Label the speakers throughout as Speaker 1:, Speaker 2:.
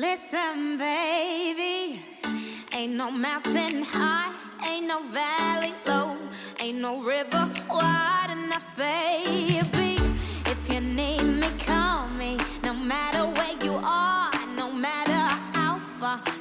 Speaker 1: Listen, baby, ain't no mountain high, ain't no valley low, ain't no river wide enough, baby. If you need me, call me, no matter where you are, no matter how far.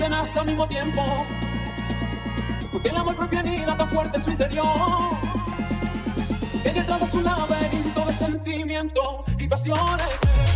Speaker 2: tenaz
Speaker 3: al mismo tiempo. Porque el amor propio anida tan fuerte en su interior. Que detrás de su laberinto de sentimiento y pasiones.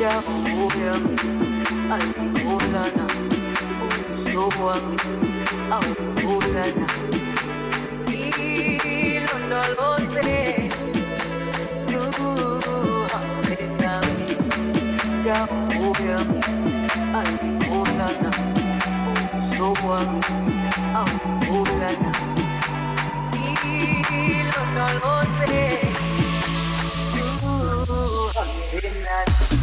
Speaker 4: ya mume mí, alcoholana, uso a
Speaker 5: mí, alcoholana. Y
Speaker 4: sé, su ya
Speaker 6: mume mí, alcoholana, uso a mí, alcoholana. Y sé, su.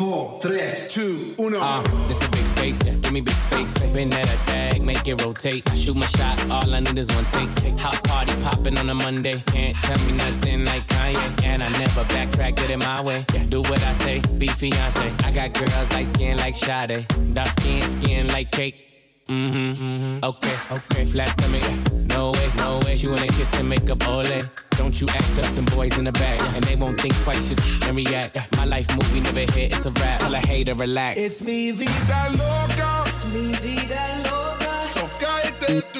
Speaker 4: Four, tres, two, uno.
Speaker 7: Uh, this a big face, give me big space. Bend that ass bag, make it rotate. I shoot my shot, all I need is one take. Hot party popping on a Monday. Can't tell me nothing like Kanye. And I never backtrack, get it my way. Do what I say, Beyoncé. I got girls like skin like Sade. Dark skin, skin like cake. Mm-hmm, mm-hmm. Okay, okay. Flat stomach, no way, no way. She wanna kiss and make up ole. Don't you act up, them boys in the back. And they won't think twice, just and react. My life movie never hit, it's a rap. Tell a hater, relax.
Speaker 4: It's mi vida loca.
Speaker 1: Es mi vida loca.
Speaker 4: So cállate tu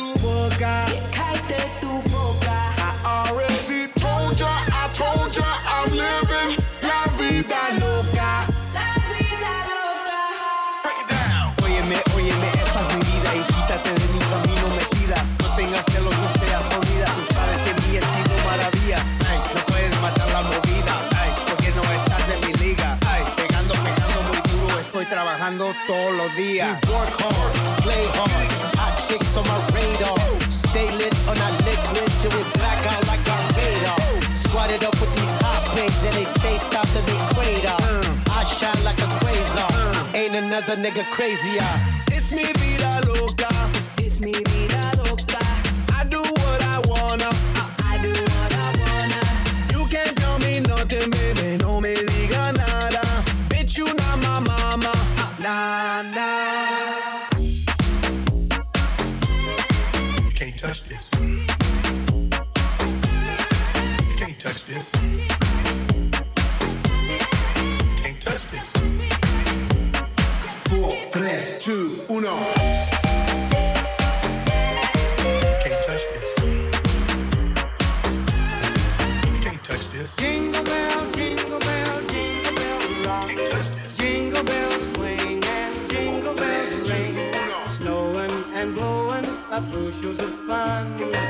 Speaker 5: los días.
Speaker 8: We work hard, play hard. Hot chicks on my radar. Stay lit on that liquid till we black out like Darth Vader. Squatted up with these hot pigs and they stay south of the equator. Mm. I shine like a quasar. Mm. Ain't another nigga crazier.
Speaker 4: It's mi vida loca.
Speaker 1: Es mi vida loca.
Speaker 4: I do what I wanna. Two, uno.
Speaker 6: Can't touch this. Can't touch this.
Speaker 5: Jingle bell, jingle bell, jingle bell rock.
Speaker 6: Can't touch this.
Speaker 5: Jingle bells swing and jingle bells ring. Snowing and blowing up bushels of fun.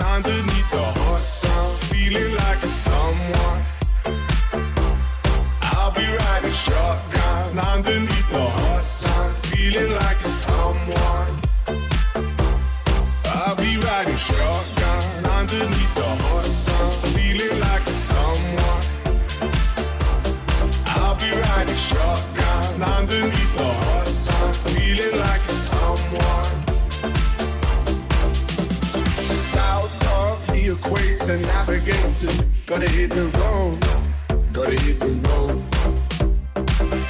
Speaker 9: underneath the hot sun, feeling like a someone. I'll be riding shotgun underneath the feeling like a someone. I'll be riding shotgun underneath the feeling like a someone. I'll be riding shotgun underneath the feeling like a someone. Of the equator, navigator, gotta hit the road, gotta hit the road.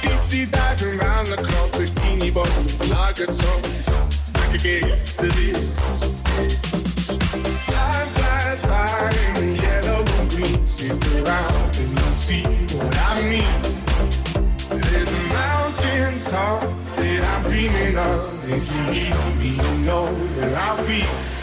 Speaker 9: Deep sea diving around the clock, bikini bottom, lager tones. I could get to this. Time flies by in yellow and green. Stick around and you'll see what I mean. There's a mountain top that I'm dreaming of. If you need me, you know where I'll be.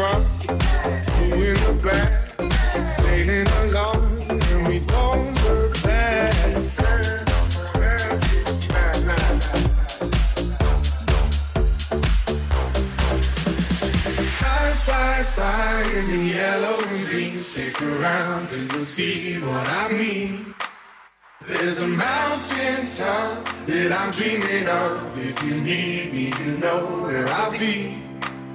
Speaker 9: front, two in the back, sailing along, and we don't look back. Time flies by in the yellow and green. Stick around and you'll see what I mean. There's a mountain top that I'm dreaming of. If you need me, you know where I'll be.